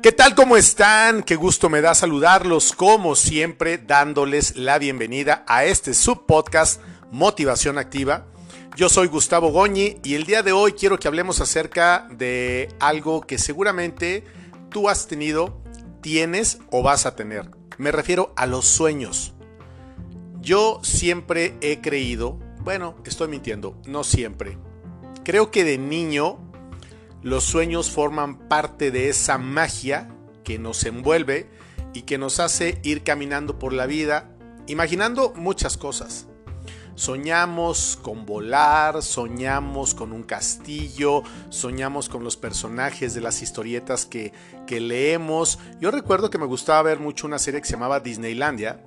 ¿Qué tal? ¿Cómo están? Qué gusto me da saludarlos, como siempre, dándoles la bienvenida a este subpodcast Motivación Activa. Yo soy Gustavo Goñi y el día de hoy quiero que hablemos acerca de algo que seguramente tú has tenido, tienes o vas a tener. Me refiero a los sueños. Yo siempre he creído, bueno, estoy mintiendo, no siempre. Creo que de niño los sueños forman parte de esa magia que nos envuelve y que nos hace ir caminando por la vida imaginando muchas cosas. Soñamos con volar, soñamos con un castillo, soñamos con los personajes de las historietas que, leemos. Yo recuerdo que me gustaba ver mucho una serie que se llamaba Disneylandia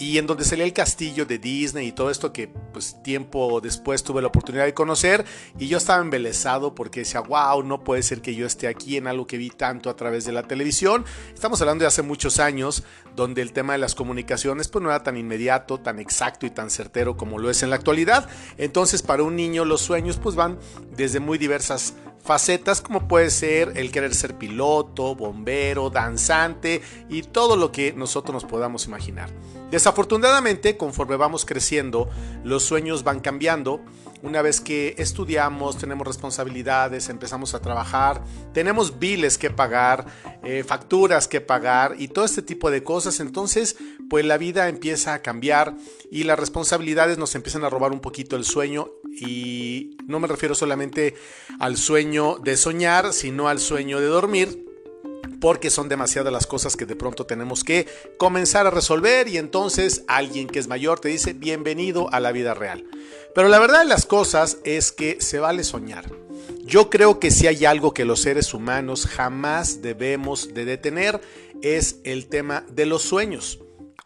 y en donde salía el castillo de Disney y todo esto que pues tiempo después tuve la oportunidad de conocer y yo estaba embelesado porque decía, wow, no puede ser que yo esté aquí en algo que vi tanto a través de la televisión. Estamos hablando de hace muchos años donde el tema de las comunicaciones pues no era tan inmediato, tan exacto y tan certero como lo es en la actualidad. Entonces para un niño los sueños pues van desde muy diversas facetas como puede ser el querer ser piloto, bombero, danzante y todo lo que nosotros nos podamos imaginar. Desafortunadamente, conforme vamos creciendo, los sueños van cambiando. Una vez que estudiamos, tenemos responsabilidades, empezamos a trabajar, tenemos biles que pagar, eh, facturas que pagar y todo este tipo de cosas, entonces pues la vida empieza a cambiar y las responsabilidades nos empiezan a robar un poquito el sueño y no me refiero solamente al sueño de soñar, sino al sueño de dormir porque son demasiadas las cosas que de pronto tenemos que comenzar a resolver y entonces alguien que es mayor te dice bienvenido a la vida real. Pero la verdad de las cosas es que se vale soñar. Yo creo que si hay algo que los seres humanos jamás debemos de detener es el tema de los sueños.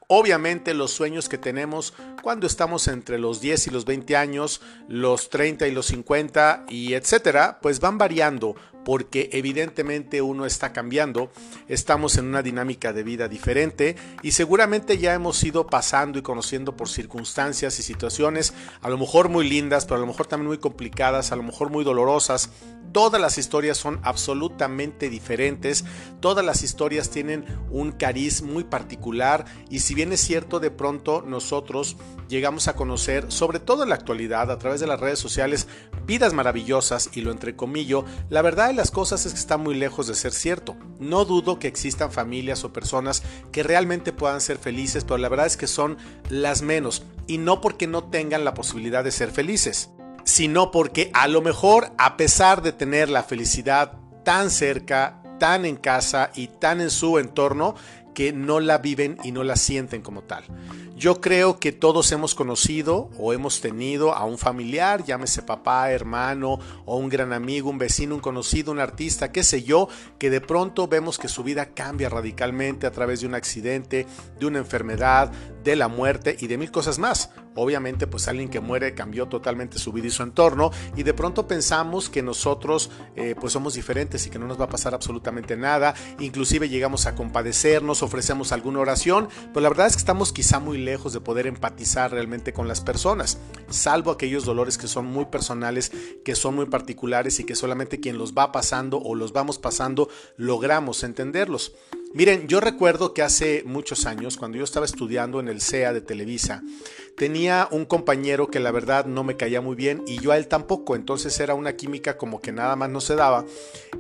Obviamente los sueños que tenemos cuando estamos entre los 10 y los 20 años, los 30 y los 50 y etcétera, pues van variando porque evidentemente uno está cambiando, estamos en una dinámica de vida diferente y seguramente ya hemos ido pasando y conociendo por circunstancias y situaciones a lo mejor muy lindas, pero a lo mejor también muy complicadas, a lo mejor muy dolorosas. Todas las historias son absolutamente diferentes, todas las historias tienen un cariz muy particular y si bien es cierto de pronto nosotros llegamos a conocer, sobre todo en la actualidad a través de las redes sociales, vidas maravillosas y lo entrecomillo, la verdad las cosas es que está muy lejos de ser cierto. No dudo que existan familias o personas que realmente puedan ser felices, pero la verdad es que son las menos. Y no porque no tengan la posibilidad de ser felices, sino porque a lo mejor, a pesar de tener la felicidad tan cerca, tan en casa y tan en su entorno, que no la viven y no la sienten como tal. Yo creo que todos hemos conocido o hemos tenido a un familiar, llámese papá, hermano o un gran amigo, un vecino, un conocido, un artista, qué sé yo, que de pronto vemos que su vida cambia radicalmente a través de un accidente, de una enfermedad, de la muerte y de mil cosas más. Obviamente, pues alguien que muere cambió totalmente su vida y su entorno y de pronto pensamos que nosotros eh, pues somos diferentes y que no nos va a pasar absolutamente nada. Inclusive llegamos a compadecernos, ofrecemos alguna oración, pero la verdad es que estamos quizá muy lejos de poder empatizar realmente con las personas, salvo aquellos dolores que son muy personales, que son muy particulares y que solamente quien los va pasando o los vamos pasando logramos entenderlos. Miren, yo recuerdo que hace muchos años, cuando yo estaba estudiando en el CEA de Televisa, tenía un compañero que la verdad no me caía muy bien y yo a él tampoco, entonces era una química como que nada más no se daba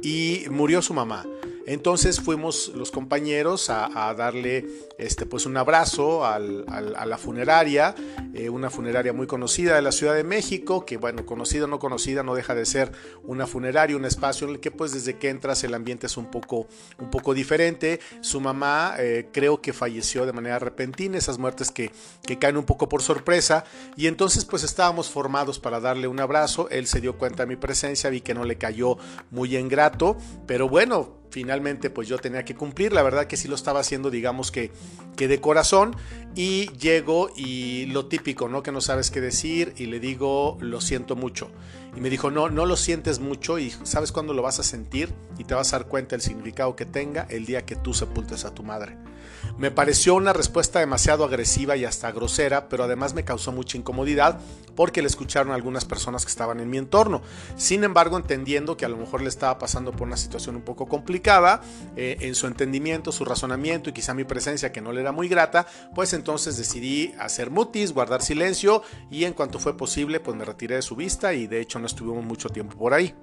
y murió su mamá. Entonces fuimos los compañeros a, darle este, pues un abrazo a la funeraria, eh, una funeraria muy conocida de la Ciudad de México, que bueno, conocida o no conocida, no deja de ser una funeraria, un espacio en el que pues desde que entras el ambiente es un poco, un poco diferente. Su mamá eh, creo que falleció de manera repentina, esas muertes que, que caen un poco por sorpresa, y entonces pues estábamos formados para darle un abrazo, él se dio cuenta de mi presencia, vi que no le cayó muy ingrato, pero bueno, finalmente pues yo tenía que cumplir, la verdad que sí lo estaba haciendo digamos que, que de corazón y llego y lo típico, ¿no? Que no sabes qué decir y le digo lo siento mucho. Y me dijo, no, no lo sientes mucho y sabes cuándo lo vas a sentir y te vas a dar cuenta del significado que tenga el día que tú sepultes a tu madre. Me pareció una respuesta demasiado agresiva y hasta grosera, pero además me causó mucha incomodidad porque le escucharon algunas personas que estaban en mi entorno. Sin embargo, entendiendo que a lo mejor le estaba pasando por una situación un poco complicada, eh, en su entendimiento, su razonamiento y quizá mi presencia que no le era muy grata, pues entonces decidí hacer mutis, guardar silencio y en cuanto fue posible, pues me retiré de su vista y de hecho no estuvimos mucho tiempo por ahí.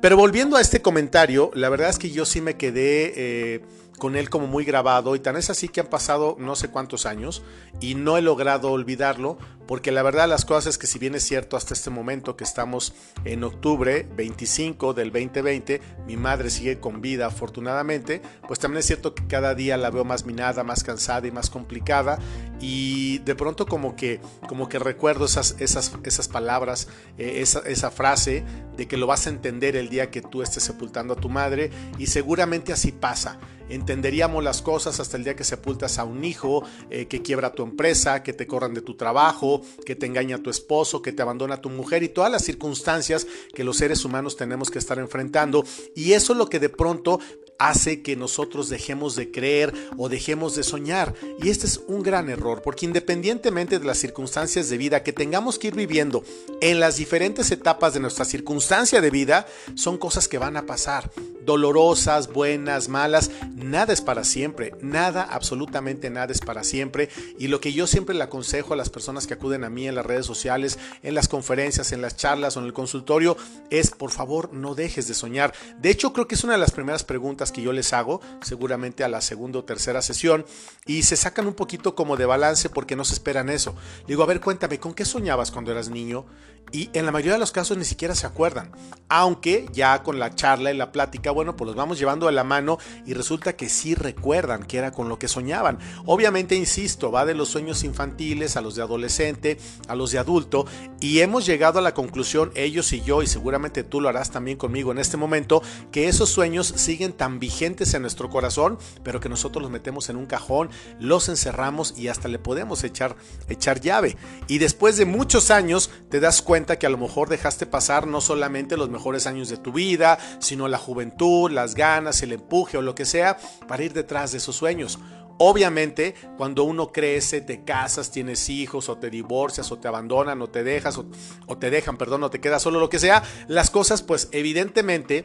Pero volviendo a este comentario, la verdad es que yo sí me quedé eh, con él como muy grabado y tan es así que han pasado no sé cuántos años y no he logrado olvidarlo porque la verdad las cosas es que si bien es cierto hasta este momento que estamos en octubre 25 del 2020, mi madre sigue con vida afortunadamente, pues también es cierto que cada día la veo más minada, más cansada y más complicada y de pronto como que, como que recuerdo esas, esas, esas palabras, eh, esa, esa frase de que lo vas a entender el día que tú estés sepultando a tu madre y seguramente así pasa entenderíamos las cosas hasta el día que sepultas a un hijo, eh, que quiebra tu empresa, que te corran de tu trabajo, que te engaña tu esposo, que te abandona tu mujer y todas las circunstancias que los seres humanos tenemos que estar enfrentando. Y eso es lo que de pronto hace que nosotros dejemos de creer o dejemos de soñar. Y este es un gran error, porque independientemente de las circunstancias de vida que tengamos que ir viviendo en las diferentes etapas de nuestra circunstancia de vida, son cosas que van a pasar dolorosas, buenas, malas, nada es para siempre, nada, absolutamente nada es para siempre. Y lo que yo siempre le aconsejo a las personas que acuden a mí en las redes sociales, en las conferencias, en las charlas o en el consultorio, es por favor no dejes de soñar. De hecho, creo que es una de las primeras preguntas que yo les hago, seguramente a la segunda o tercera sesión, y se sacan un poquito como de balance porque no se esperan eso. Digo, a ver, cuéntame, ¿con qué soñabas cuando eras niño? Y en la mayoría de los casos ni siquiera se acuerdan. Aunque ya con la charla y la plática, bueno, pues los vamos llevando de la mano y resulta que sí recuerdan que era con lo que soñaban. Obviamente, insisto, va de los sueños infantiles a los de adolescente, a los de adulto, y hemos llegado a la conclusión, ellos y yo, y seguramente tú lo harás también conmigo en este momento, que esos sueños siguen tan vigentes en nuestro corazón, pero que nosotros los metemos en un cajón, los encerramos y hasta le podemos echar, echar llave. Y después de muchos años te das cuenta que a lo mejor dejaste pasar no solamente los mejores años de tu vida, sino la juventud, las ganas, el empuje o lo que sea para ir detrás de esos sueños. Obviamente, cuando uno crece, te casas, tienes hijos, o te divorcias, o te abandonan, o te dejas, o, o, te dejan, perdón, o te quedas solo, lo que sea, las cosas, pues evidentemente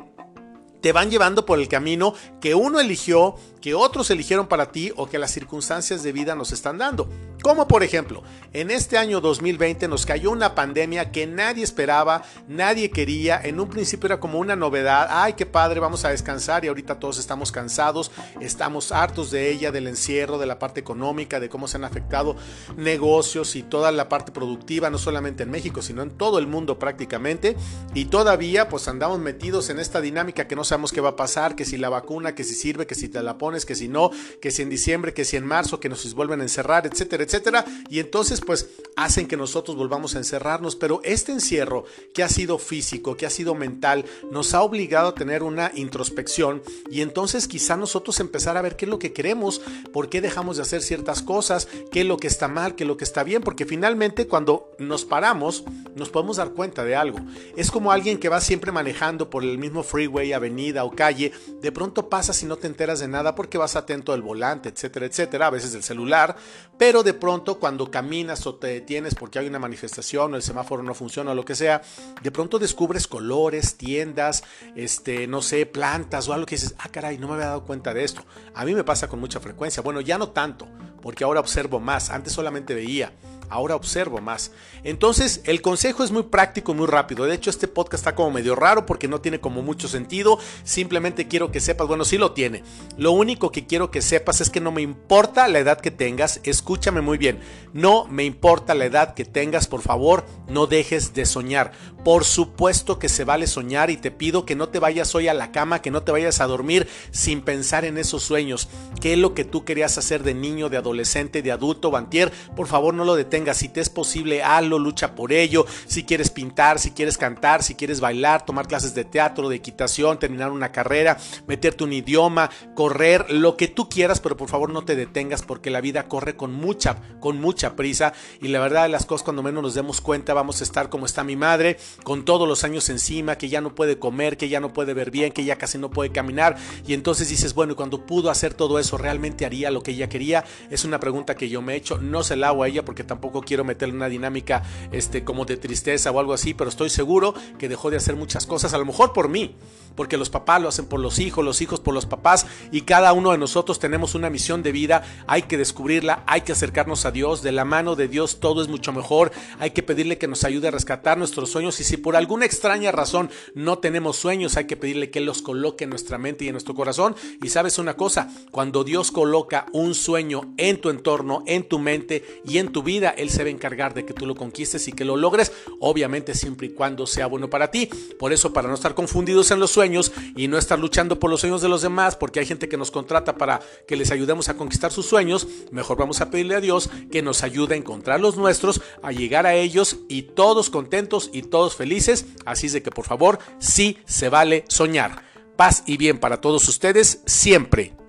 te van llevando por el camino que uno eligió, que otros eligieron para ti o que las circunstancias de vida nos están dando. Como por ejemplo, en este año 2020 nos cayó una pandemia que nadie esperaba, nadie quería, en un principio era como una novedad, ay qué padre, vamos a descansar y ahorita todos estamos cansados, estamos hartos de ella, del encierro, de la parte económica, de cómo se han afectado negocios y toda la parte productiva, no solamente en México, sino en todo el mundo prácticamente, y todavía pues andamos metidos en esta dinámica que no sabemos qué va a pasar, que si la vacuna, que si sirve, que si te la pones, que si no, que si en diciembre, que si en marzo, que nos vuelven a encerrar, etcétera, etcétera. Y entonces pues hacen que nosotros volvamos a encerrarnos. Pero este encierro que ha sido físico, que ha sido mental, nos ha obligado a tener una introspección y entonces quizá nosotros empezar a ver qué es lo que queremos, por qué dejamos de hacer ciertas cosas, qué es lo que está mal, qué es lo que está bien, porque finalmente cuando nos paramos nos podemos dar cuenta de algo. Es como alguien que va siempre manejando por el mismo freeway, avenida, o calle, de pronto pasas y no te enteras de nada porque vas atento al volante, etcétera, etcétera, a veces del celular, pero de pronto cuando caminas o te detienes porque hay una manifestación o el semáforo no funciona o lo que sea, de pronto descubres colores, tiendas, este, no sé, plantas o algo que dices, ah, caray, no me había dado cuenta de esto. A mí me pasa con mucha frecuencia. Bueno, ya no tanto, porque ahora observo más, antes solamente veía ahora observo más. Entonces, el consejo es muy práctico, muy rápido. De hecho, este podcast está como medio raro porque no tiene como mucho sentido. Simplemente quiero que sepas, bueno, sí lo tiene. Lo único que quiero que sepas es que no me importa la edad que tengas, escúchame muy bien. No me importa la edad que tengas, por favor, no dejes de soñar. Por supuesto que se vale soñar y te pido que no te vayas hoy a la cama, que no te vayas a dormir sin pensar en esos sueños. ¿Qué es lo que tú querías hacer de niño, de adolescente, de adulto, bantier? Por favor, no lo detengas si te es posible, hazlo, lucha por ello, si quieres pintar, si quieres cantar, si quieres bailar, tomar clases de teatro, de equitación, terminar una carrera, meterte un idioma, correr, lo que tú quieras, pero por favor no te detengas porque la vida corre con mucha, con mucha prisa. Y la verdad de las cosas cuando menos nos demos cuenta vamos a estar como está mi madre, con todos los años encima, que ya no puede comer, que ya no puede ver bien, que ya casi no puede caminar. Y entonces dices, bueno, cuando pudo hacer todo eso, ¿realmente haría lo que ella quería? Es una pregunta que yo me he hecho, no se la hago a ella porque tampoco quiero meterle una dinámica este, como de tristeza o algo así, pero estoy seguro que dejó de hacer muchas cosas, a lo mejor por mí, porque los papás lo hacen por los hijos, los hijos por los papás y cada uno de nosotros tenemos una misión de vida, hay que descubrirla, hay que acercarnos a Dios, de la mano de Dios todo es mucho mejor, hay que pedirle que nos ayude a rescatar nuestros sueños y si por alguna extraña razón no tenemos sueños, hay que pedirle que los coloque en nuestra mente y en nuestro corazón. Y sabes una cosa, cuando Dios coloca un sueño en tu entorno, en tu mente y en tu vida, Él se va a encargar de que tú lo conquistes y que lo logres, obviamente siempre y cuando sea bueno para ti. Por eso, para no estar confundidos en los y no estar luchando por los sueños de los demás, porque hay gente que nos contrata para que les ayudemos a conquistar sus sueños, mejor vamos a pedirle a Dios que nos ayude a encontrar los nuestros, a llegar a ellos y todos contentos y todos felices. Así es de que por favor, sí se vale soñar. Paz y bien para todos ustedes siempre.